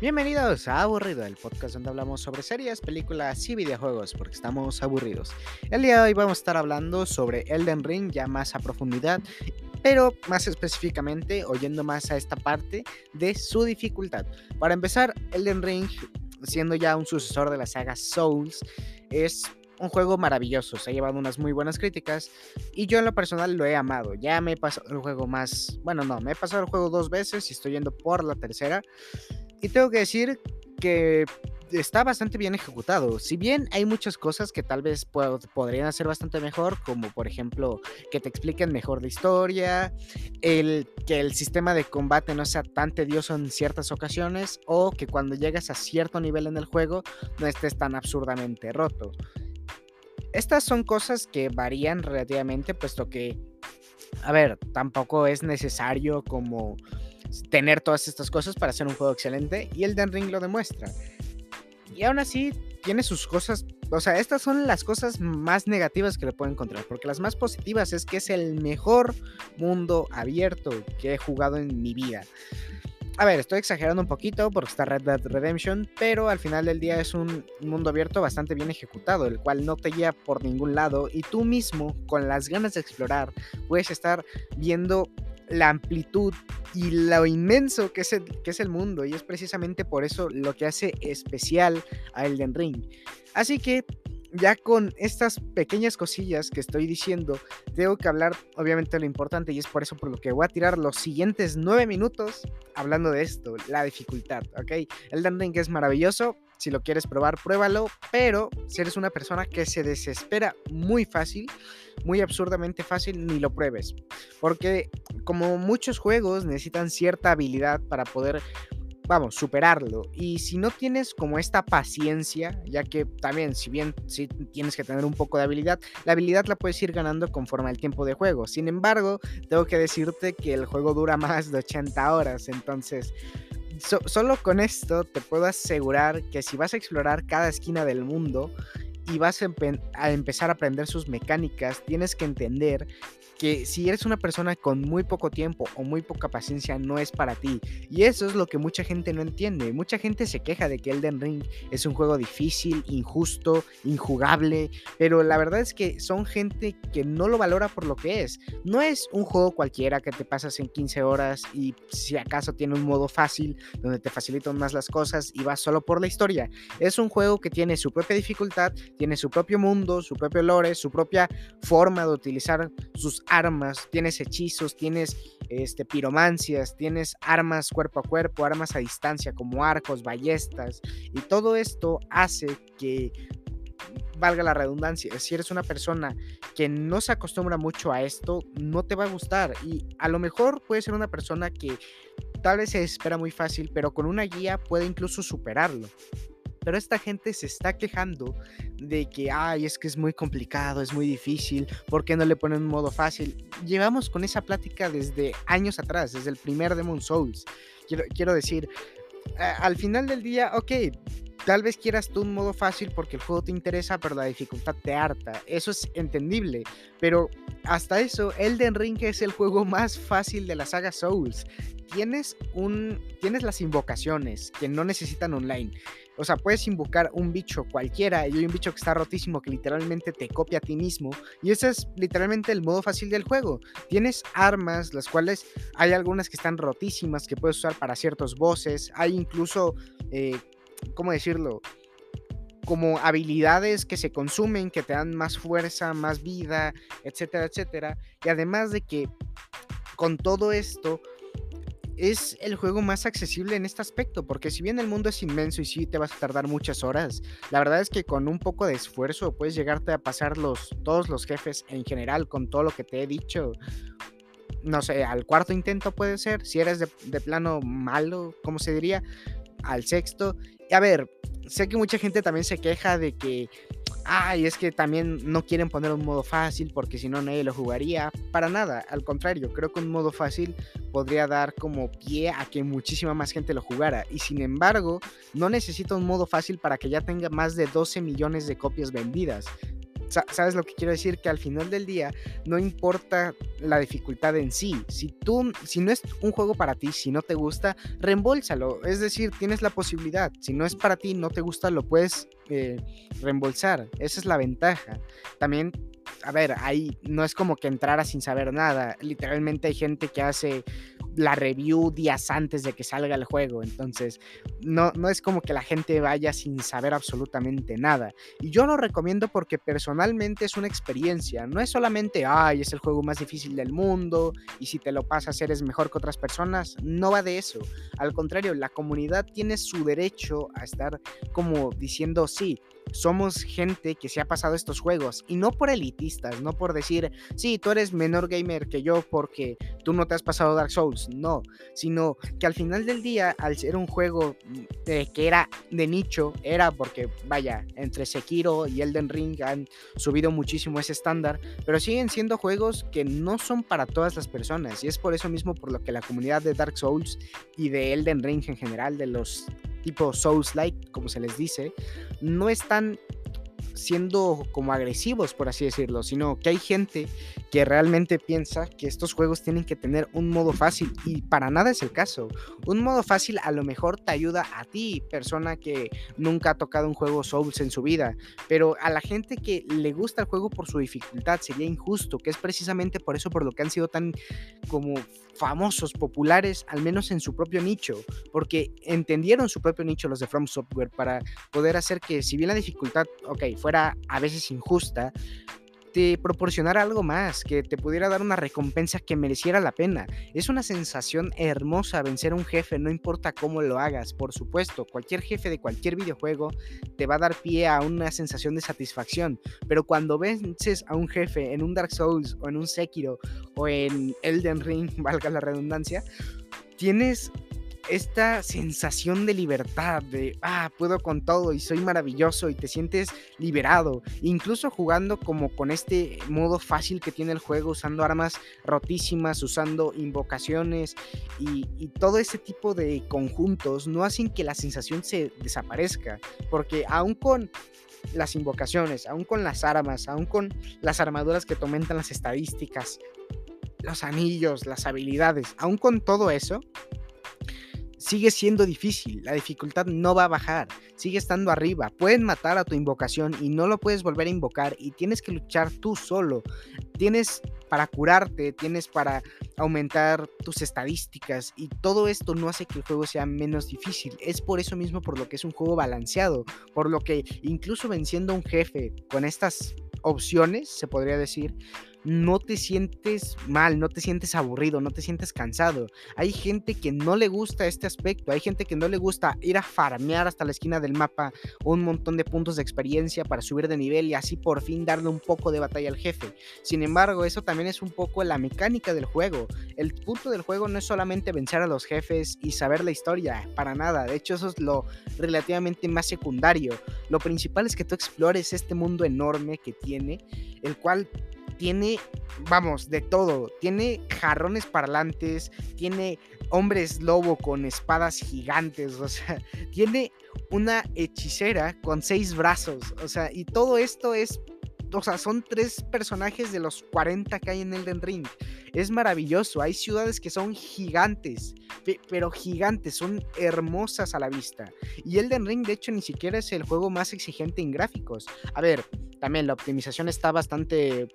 Bienvenidos a Aburrido, el podcast donde hablamos sobre series, películas y videojuegos, porque estamos aburridos. El día de hoy vamos a estar hablando sobre Elden Ring ya más a profundidad, pero más específicamente oyendo más a esta parte de su dificultad. Para empezar, Elden Ring, siendo ya un sucesor de la saga Souls, es un juego maravilloso, se ha llevado unas muy buenas críticas y yo en lo personal lo he amado. Ya me he pasado el juego más, bueno, no, me he pasado el juego dos veces y estoy yendo por la tercera. Y tengo que decir que está bastante bien ejecutado. Si bien hay muchas cosas que tal vez podrían ser bastante mejor, como por ejemplo que te expliquen mejor la historia, el, que el sistema de combate no sea tan tedioso en ciertas ocasiones, o que cuando llegas a cierto nivel en el juego no estés tan absurdamente roto. Estas son cosas que varían relativamente, puesto que, a ver, tampoco es necesario como tener todas estas cosas para hacer un juego excelente y el Den Ring lo demuestra. Y aún así tiene sus cosas, o sea, estas son las cosas más negativas que le puedo encontrar, porque las más positivas es que es el mejor mundo abierto que he jugado en mi vida. A ver, estoy exagerando un poquito porque está Red Dead Redemption, pero al final del día es un mundo abierto bastante bien ejecutado, el cual no te guía por ningún lado y tú mismo, con las ganas de explorar, puedes estar viendo la amplitud y lo inmenso que es, el, que es el mundo. Y es precisamente por eso lo que hace especial a Elden Ring. Así que ya con estas pequeñas cosillas que estoy diciendo, tengo que hablar obviamente de lo importante y es por eso por lo que voy a tirar los siguientes nueve minutos hablando de esto, la dificultad, ¿ok? Elden Ring es maravilloso, si lo quieres probar, pruébalo, pero si eres una persona que se desespera muy fácil, muy absurdamente fácil, ni lo pruebes. Porque como muchos juegos necesitan cierta habilidad para poder vamos, superarlo. Y si no tienes como esta paciencia, ya que también, si bien sí tienes que tener un poco de habilidad, la habilidad la puedes ir ganando conforme al tiempo de juego. Sin embargo, tengo que decirte que el juego dura más de 80 horas, entonces solo con esto te puedo asegurar que si vas a explorar cada esquina del mundo y vas a empezar a aprender sus mecánicas, tienes que entender que si eres una persona con muy poco tiempo o muy poca paciencia no es para ti. Y eso es lo que mucha gente no entiende. Mucha gente se queja de que Elden Ring es un juego difícil, injusto, injugable, pero la verdad es que son gente que no lo valora por lo que es. No es un juego cualquiera que te pasas en 15 horas y si acaso tiene un modo fácil donde te facilitan más las cosas y vas solo por la historia. Es un juego que tiene su propia dificultad, tiene su propio mundo, su propio lore, su propia forma de utilizar sus armas, tienes hechizos, tienes este, piromancias, tienes armas cuerpo a cuerpo, armas a distancia como arcos, ballestas, y todo esto hace que valga la redundancia, si eres una persona que no se acostumbra mucho a esto, no te va a gustar. Y a lo mejor puede ser una persona que tal vez se espera muy fácil, pero con una guía puede incluso superarlo. Pero esta gente se está quejando de que, ay, es que es muy complicado, es muy difícil, ¿por qué no le ponen un modo fácil? Llevamos con esa plática desde años atrás, desde el primer Demon Souls. Quiero, quiero decir, al final del día, ok, tal vez quieras tú un modo fácil porque el juego te interesa, pero la dificultad te harta. Eso es entendible. Pero hasta eso, Elden Ring es el juego más fácil de la saga Souls. Tienes un. Tienes las invocaciones que no necesitan online. O sea, puedes invocar un bicho cualquiera y hay un bicho que está rotísimo que literalmente te copia a ti mismo. Y ese es literalmente el modo fácil del juego. Tienes armas, las cuales hay algunas que están rotísimas que puedes usar para ciertos bosses. Hay incluso, eh, ¿cómo decirlo? Como habilidades que se consumen, que te dan más fuerza, más vida, etcétera, etcétera. Y además de que con todo esto es el juego más accesible en este aspecto, porque si bien el mundo es inmenso y sí te vas a tardar muchas horas, la verdad es que con un poco de esfuerzo puedes llegarte a pasar los, todos los jefes en general con todo lo que te he dicho. No sé, al cuarto intento puede ser, si eres de, de plano malo, como se diría, al sexto. A ver, sé que mucha gente también se queja de que ay, es que también no quieren poner un modo fácil porque si no nadie lo jugaría. Para nada, al contrario, creo que un modo fácil podría dar como pie a que muchísima más gente lo jugara. Y sin embargo, no necesita un modo fácil para que ya tenga más de 12 millones de copias vendidas. ¿Sabes lo que quiero decir? Que al final del día no importa la dificultad en sí. Si tú, si no es un juego para ti, si no te gusta, reembolsalo. Es decir, tienes la posibilidad. Si no es para ti, no te gusta, lo puedes eh, reembolsar. Esa es la ventaja. También a ver, ahí no es como que entrara sin saber nada. Literalmente hay gente que hace la review días antes de que salga el juego. Entonces, no, no es como que la gente vaya sin saber absolutamente nada. Y yo lo recomiendo porque personalmente es una experiencia. No es solamente, ay, es el juego más difícil del mundo y si te lo pasas eres mejor que otras personas. No va de eso. Al contrario, la comunidad tiene su derecho a estar como diciendo, sí, somos gente que se ha pasado estos juegos y no por elitistas, no por decir, sí, tú eres menor gamer que yo porque tú no te has pasado Dark Souls, no, sino que al final del día, al ser un juego que era de nicho, era porque, vaya, entre Sekiro y Elden Ring han subido muchísimo ese estándar, pero siguen siendo juegos que no son para todas las personas y es por eso mismo por lo que la comunidad de Dark Souls y de Elden Ring en general, de los tipo Souls-like, como se les dice, no están siendo como agresivos, por así decirlo, sino que hay gente que realmente piensa que estos juegos tienen que tener un modo fácil y para nada es el caso. Un modo fácil a lo mejor te ayuda a ti, persona que nunca ha tocado un juego Souls en su vida, pero a la gente que le gusta el juego por su dificultad sería injusto, que es precisamente por eso por lo que han sido tan como famosos, populares, al menos en su propio nicho, porque entendieron su propio nicho los de From Software para poder hacer que si bien la dificultad, ok, fuera a veces injusta, te proporcionara algo más, que te pudiera dar una recompensa que mereciera la pena. Es una sensación hermosa vencer a un jefe, no importa cómo lo hagas, por supuesto, cualquier jefe de cualquier videojuego te va a dar pie a una sensación de satisfacción, pero cuando vences a un jefe en un Dark Souls o en un Sekiro o en Elden Ring, valga la redundancia, tienes esta sensación de libertad, de, ah, puedo con todo y soy maravilloso y te sientes liberado, incluso jugando como con este modo fácil que tiene el juego, usando armas rotísimas, usando invocaciones y, todo ese tipo de conjuntos no hacen que la sensación se desaparezca, porque aún con las invocaciones, aún con las armas, aún con las armaduras que aumentan las estadísticas, los anillos, las habilidades, aún con todo eso, sigue siendo difícil, la dificultad no va a bajar, sigue estando arriba, pueden matar a tu invocación y no lo puedes volver a invocar y tienes que luchar tú solo, tienes para curarte, tienes para aumentar tus estadísticas y todo esto no hace que el juego sea menos difícil, es por eso mismo por lo que es un juego balanceado, por lo que incluso venciendo a un jefe con estas opciones, se podría decir, no te sientes mal, no te sientes aburrido, no te sientes cansado. Hay gente que no le gusta este aspecto, hay gente que no le gusta ir a farmear hasta la esquina del mapa un montón de puntos de experiencia para subir de nivel y así por fin darle un poco de batalla al jefe. Sin embargo, eso también es un poco la mecánica del juego. El punto del juego no es solamente vencer a los jefes y saber la historia, para nada. De hecho, eso es lo relativamente más secundario. Lo principal es que tú explores este mundo enorme que tiene, el cual tiene, vamos, de todo. Tiene jarrones parlantes, tiene hombres lobo con espadas gigantes, o sea, tiene una hechicera con seis brazos, o sea, y todo esto es, o sea, son tres personajes de los 40 que hay en Elden Ring. Es maravilloso, hay ciudades que son gigantes, pero gigantes, son hermosas a la vista. Y Elden Ring, de hecho, ni siquiera es el juego más exigente en gráficos. A ver, también la optimización está bastante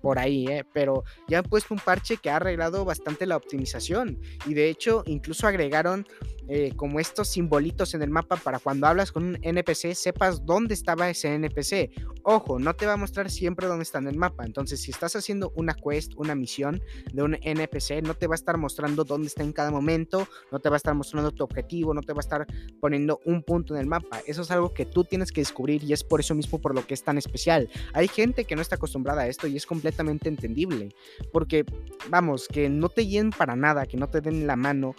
por ahí, ¿eh? pero ya han puesto un parche que ha arreglado bastante la optimización y de hecho incluso agregaron eh, como estos simbolitos en el mapa para cuando hablas con un NPC sepas dónde estaba ese NPC. Ojo, no te va a mostrar siempre dónde está en el mapa. Entonces, si estás haciendo una quest, una misión de un NPC, no te va a estar mostrando dónde está en cada momento, no te va a estar mostrando tu objetivo, no te va a estar poniendo un punto en el mapa. Eso es algo que tú tienes que descubrir y es por eso mismo por lo que es tan especial. Hay gente que no está acostumbrada a esto y es completamente entendible. Porque, vamos, que no te llenen para nada, que no te den la mano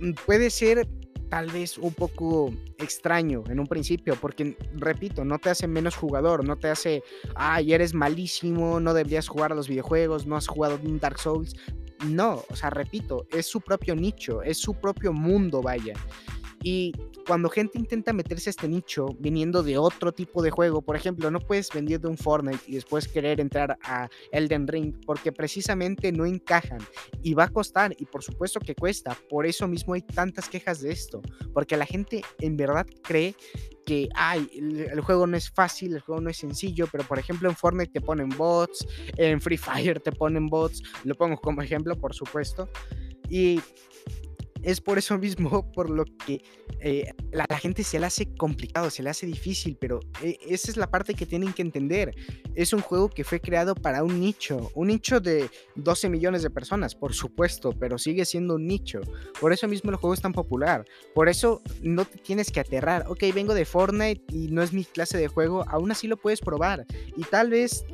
Mm, puede ser tal vez un poco extraño en un principio, porque repito, no te hace menos jugador, no te hace, ay, eres malísimo, no deberías jugar a los videojuegos, no has jugado un Dark Souls. No, o sea, repito, es su propio nicho, es su propio mundo, vaya. Y cuando gente intenta meterse a este nicho viniendo de otro tipo de juego, por ejemplo, no puedes vender de un Fortnite y después querer entrar a Elden Ring porque precisamente no encajan y va a costar y por supuesto que cuesta. Por eso mismo hay tantas quejas de esto, porque la gente en verdad cree que ay, el, juego no es fácil, el juego no es sencillo, pero por ejemplo en Fortnite te ponen bots, en Free Fire te ponen bots, lo pongo como ejemplo, por supuesto. Y es por eso mismo por lo que eh, la, gente se le hace complicado, se le hace difícil, pero eh, esa es la parte que tienen que entender. Es un juego que fue creado para un nicho, un nicho de 12 millones de personas, por supuesto, pero sigue siendo un nicho. Por eso mismo el juego es tan popular. Por eso no te tienes que aterrar. Ok, vengo de Fortnite y no es mi clase de juego, aún así lo puedes probar. Y tal vez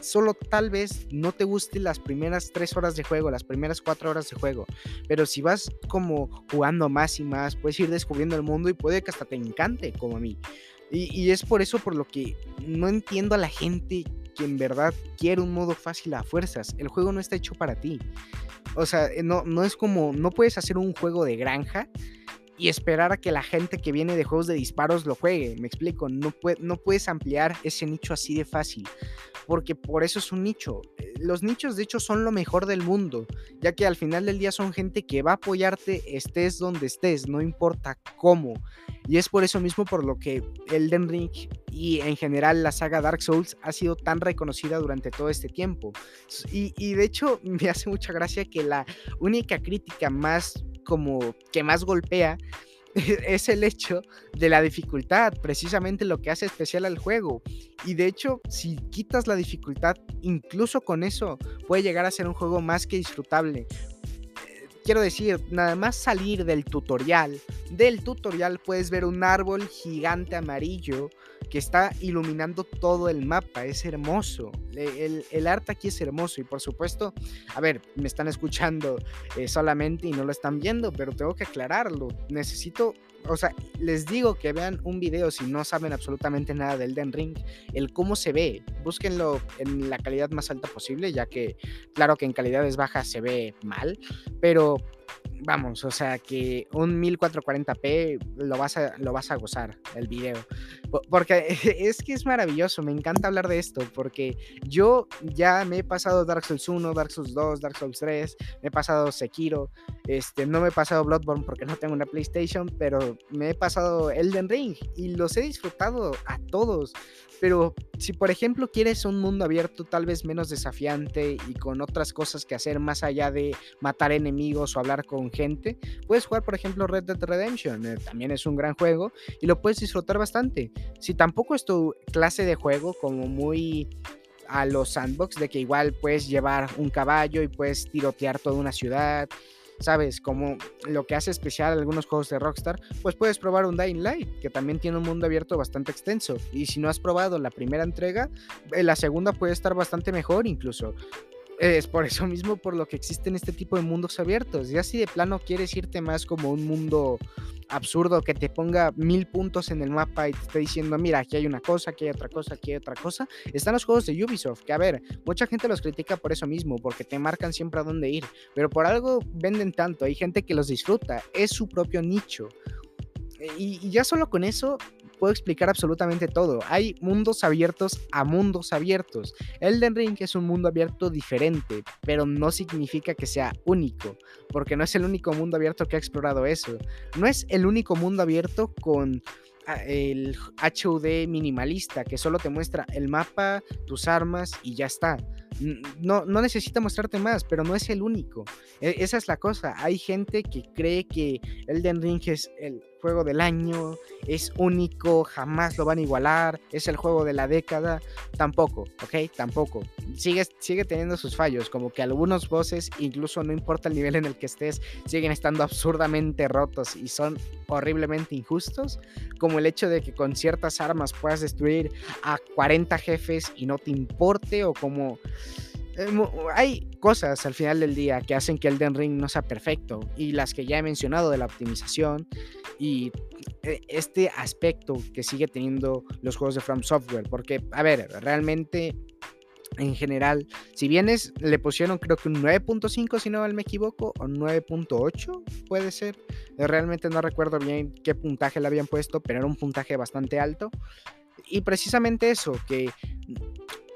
solo tal vez no te guste las primeras tres horas de juego, las primeras cuatro horas de juego, pero si vas como jugando más y más, puedes ir descubriendo el mundo y puede que hasta te encante, como a mí. Y, es por eso por lo que no entiendo a la gente que en verdad quiere un modo fácil a fuerzas. El juego no está hecho para ti. O sea, no, no es como, no puedes hacer un juego de granja y esperar a que la gente que viene de juegos de disparos lo juegue. Me explico, no puedes ampliar ese nicho así de fácil porque por eso es un nicho. Eh, los nichos de hecho son lo mejor del mundo, ya que al final del día son gente que va a apoyarte estés donde estés, no importa cómo. Y es por eso mismo por lo que Elden Ring y en general la saga Dark Souls ha sido tan reconocida durante todo este tiempo. Y, y de hecho me hace mucha gracia que la única crítica más como que más golpea es el hecho de la dificultad, precisamente lo que hace especial al juego. Y de hecho, si quitas la dificultad, incluso con eso puede llegar a ser un juego más que disfrutable. Quiero decir, nada más salir del tutorial, del tutorial puedes ver un árbol gigante amarillo que está iluminando todo el mapa. Es hermoso. El, arte aquí es hermoso. Y por supuesto, a ver, me están escuchando eh, solamente y no lo están viendo, pero tengo que aclararlo. Necesito o sea, les digo que vean un video si no saben absolutamente nada del Den Ring, el cómo se ve. Búsquenlo en la calidad más alta posible, ya que, claro que en calidades bajas se ve mal, pero vamos, o sea que un 1440p lo vas a, lo vas a gozar, el video. Porque es que es maravilloso, me encanta hablar de esto, porque yo ya me he pasado Dark Souls 1, Dark Souls 2, Dark Souls 3, me he pasado Sekiro, este, no me he pasado Bloodborne porque no tengo una PlayStation, pero me he pasado Elden Ring y los he disfrutado a todos. Pero si por ejemplo quieres un mundo abierto tal vez menos desafiante y con otras cosas que hacer más allá de matar enemigos o hablar con gente, puedes jugar por ejemplo Red Dead Redemption, eh, también es un gran juego y lo puedes disfrutar bastante. Si tampoco es tu clase de juego como muy a los sandbox de que igual puedes llevar un caballo y puedes tirotear toda una ciudad ¿sabes? Como lo que hace especial algunos juegos de Rockstar, pues puedes probar un Dying Light, que también tiene un mundo abierto bastante extenso. Y si no has probado la primera entrega, eh, la segunda puede estar bastante mejor incluso. Es por eso mismo por lo que existen este tipo de mundos abiertos. Ya si de plano quieres irte más como un mundo absurdo que te ponga mil puntos en el mapa y te esté diciendo, mira, aquí hay una cosa, aquí hay otra cosa, aquí hay otra cosa, están los juegos de Ubisoft, que a ver, mucha gente los critica por eso mismo, porque te marcan siempre a dónde ir, pero por algo venden tanto, hay gente que los disfruta, es su propio nicho. Y, y ya solo con eso puedo explicar absolutamente todo. Hay mundos abiertos a mundos abiertos. Elden Ring es un mundo abierto diferente, pero no significa que sea único, porque no es el único mundo abierto que ha explorado eso. No es el único mundo abierto con el HUD minimalista que solo te muestra el mapa, tus armas y ya está. No, no necesita mostrarte más, pero no es el único. E, esa es la cosa. Hay gente que cree que Elden Ring es el juego del año, es único, jamás lo van a igualar, es el juego de la década, tampoco, ¿ok? Tampoco. Sigue, sigue teniendo sus fallos, como que algunos voces, incluso no importa el nivel en el que estés, siguen estando absurdamente rotos y son horriblemente injustos, como el hecho de que con ciertas armas puedas destruir a 40 jefes y no te importe, o como eh, hay cosas al final del día que hacen que Elden Ring no sea perfecto y las que ya he mencionado de la optimización y eh, este aspecto que sigue teniendo los juegos de From Software porque a ver realmente en general. Si bien es, le pusieron creo que un 9.5 si no me equivoco, o 9.8 puede ser. Eh, realmente no recuerdo bien qué puntaje le habían puesto, pero era un puntaje bastante alto. Y precisamente eso, que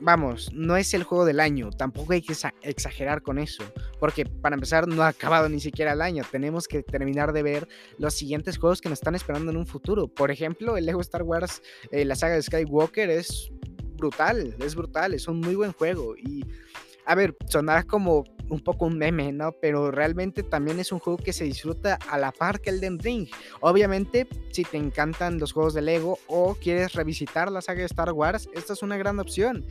vamos, no es el juego del año, tampoco hay que exagerar con eso, porque para empezar no ha acabado ni siquiera el año, tenemos que terminar de ver los siguientes juegos que nos están esperando en un futuro. Por ejemplo, el Lego Star Wars, eh, la saga de Skywalker es brutal, es brutal, es un muy buen juego. Y a ver, sonará como un poco un meme, ¿no? Pero realmente también es un juego que se disfruta a la par que Elden Ring. Obviamente, si te encantan los juegos de Lego o quieres revisitar la saga de Star Wars, esta es una gran opción.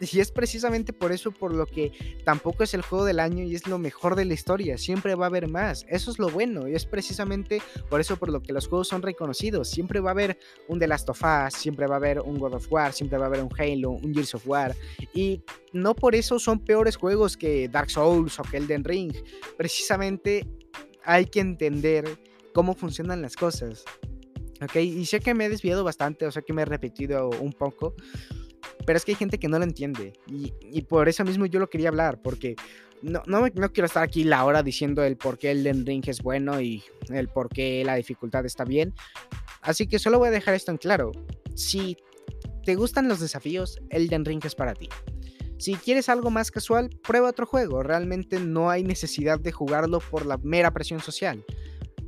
Y es precisamente por eso por lo que tampoco es el juego del año y es lo mejor de la historia. Siempre va a haber más. Eso es lo bueno. Y es precisamente por eso por lo que los juegos son reconocidos. Siempre va a haber un The Last of Us, siempre va a haber un God of War, siempre va a haber un Halo, un Gears of War. Y no por eso son peores juegos que Dark Souls o que Elden Ring. Precisamente hay que entender cómo funcionan las cosas. ¿Ok? Y sé que me he desviado bastante, o sea que me he repetido un poco. Pero es que hay gente que no lo entiende. Y, por eso mismo yo lo quería hablar. Porque no, no, no, quiero estar aquí la hora diciendo el por qué Elden Ring es bueno y el por qué la dificultad está bien. Así que solo voy a dejar esto en claro. Si te gustan los desafíos, Elden Ring es para ti. Si quieres algo más casual, prueba otro juego. Realmente no hay necesidad de jugarlo por la mera presión social.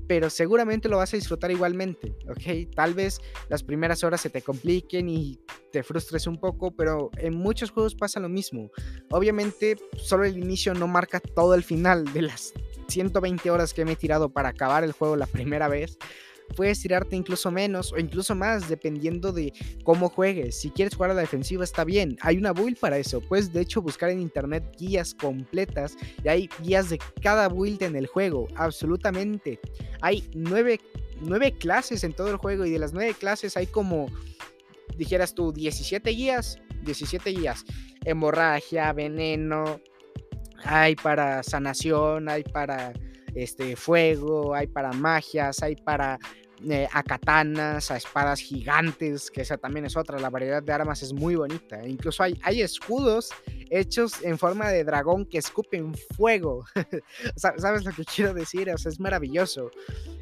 Pero seguramente lo vas a disfrutar igualmente, ¿ok? Tal vez las primeras horas se te compliquen y te frustres un poco, pero en muchos juegos pasa lo mismo. Obviamente, solo el inicio no marca todo el final de las 120 horas que me he tirado para acabar el juego la primera vez puedes tirarte incluso menos o incluso más dependiendo de cómo juegues. Si quieres jugar a la defensiva está bien, hay una build para eso. Puedes de hecho buscar en internet guías completas y hay guías de cada build en el juego, absolutamente. Hay nueve, clases en todo el juego y de las nueve clases hay como, dijeras tú, 17 guías. 17 guías. Hemorragia, veneno, hay para sanación, hay para este, fuego, hay para magias, hay para eh, a katanas, a espadas gigantes, que esa también es otra, la variedad de armas es muy bonita. Incluso hay, hay escudos hechos en forma de dragón que escupen fuego. ¿Sabes lo que quiero decir? O sea, es maravilloso.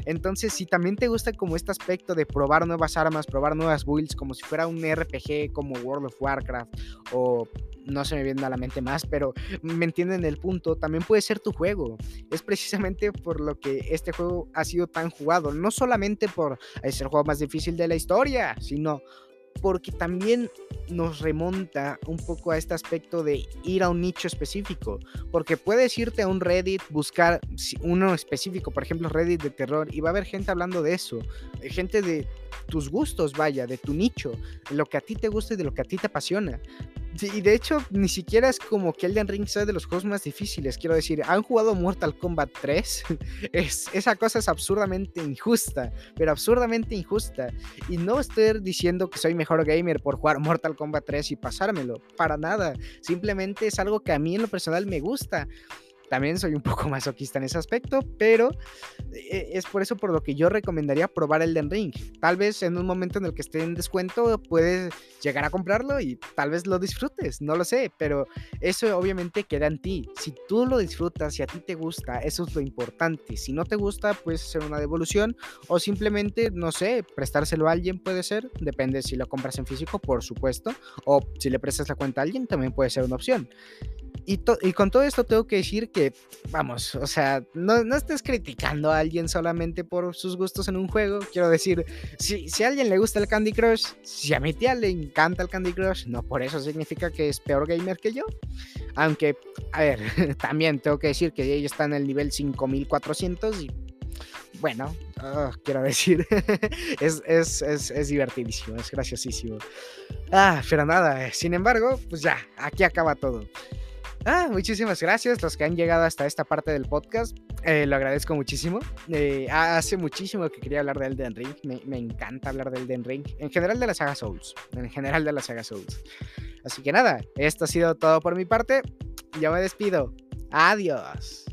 Entonces, si también te gusta como este aspecto de probar nuevas armas, probar nuevas builds, como si fuera un RPG como World of Warcraft o no se me viene a la mente más, pero me entienden el punto, también puede ser tu juego. Es precisamente por lo que este juego ha sido tan jugado, no solamente por ser el juego más difícil de la historia, sino porque también nos remonta un poco a este aspecto de ir a un nicho específico, porque puedes irte a un Reddit, buscar uno específico, por ejemplo Reddit de terror, y va a haber gente hablando de eso, eh, gente de tus gustos, vaya, de tu nicho, lo que a ti te gusta y de lo que a ti te apasiona. Y de hecho, ni siquiera es como que Elden Ring sea de los juegos más difíciles. Quiero decir, ¿han jugado Mortal Kombat 3? es, esa cosa es absurdamente injusta, pero absurdamente injusta. Y no estoy diciendo que soy mejor gamer por jugar Mortal Kombat 3 y pasármelo, para nada. Simplemente es algo que a mí en lo personal me gusta. También soy un poco masoquista en ese aspecto, pero eh, es por eso por lo que yo recomendaría probar Elden Ring. Tal vez en un momento en el que esté en descuento puedes llegar a comprarlo y tal vez lo disfrutes, no lo sé, pero eso obviamente queda en ti. Si tú lo disfrutas, si a ti te gusta, eso es lo importante. Si no te gusta, puedes hacer una devolución o simplemente, no sé, prestárselo a alguien puede ser, depende si lo compras en físico, por supuesto, o si le prestas la cuenta a alguien, también puede ser una opción. Y, con todo esto tengo que decir que, vamos, o sea, no, no, estés criticando a alguien solamente por sus gustos en un juego. Quiero decir, si, si a alguien le gusta el Candy Crush, si a mi tía le encanta el Candy Crush, no por eso significa que es peor gamer que yo. Aunque, a ver, también tengo que decir que ella está en el nivel 5400 y bueno, ah, quiero decir, es, es, es, es, divertidísimo, es graciosísimo. Ah, pero nada, sin embargo, pues ya, aquí acaba todo. Ah, muchísimas gracias los que han llegado hasta esta parte del podcast. Eh, lo agradezco muchísimo. Eh, hace muchísimo que quería hablar de Elden Ring. Me, me, encanta hablar de Elden Ring. En general de la saga Souls. En general de la saga Souls. Así que nada, esto ha sido todo por mi parte. Yo me despido. Adiós.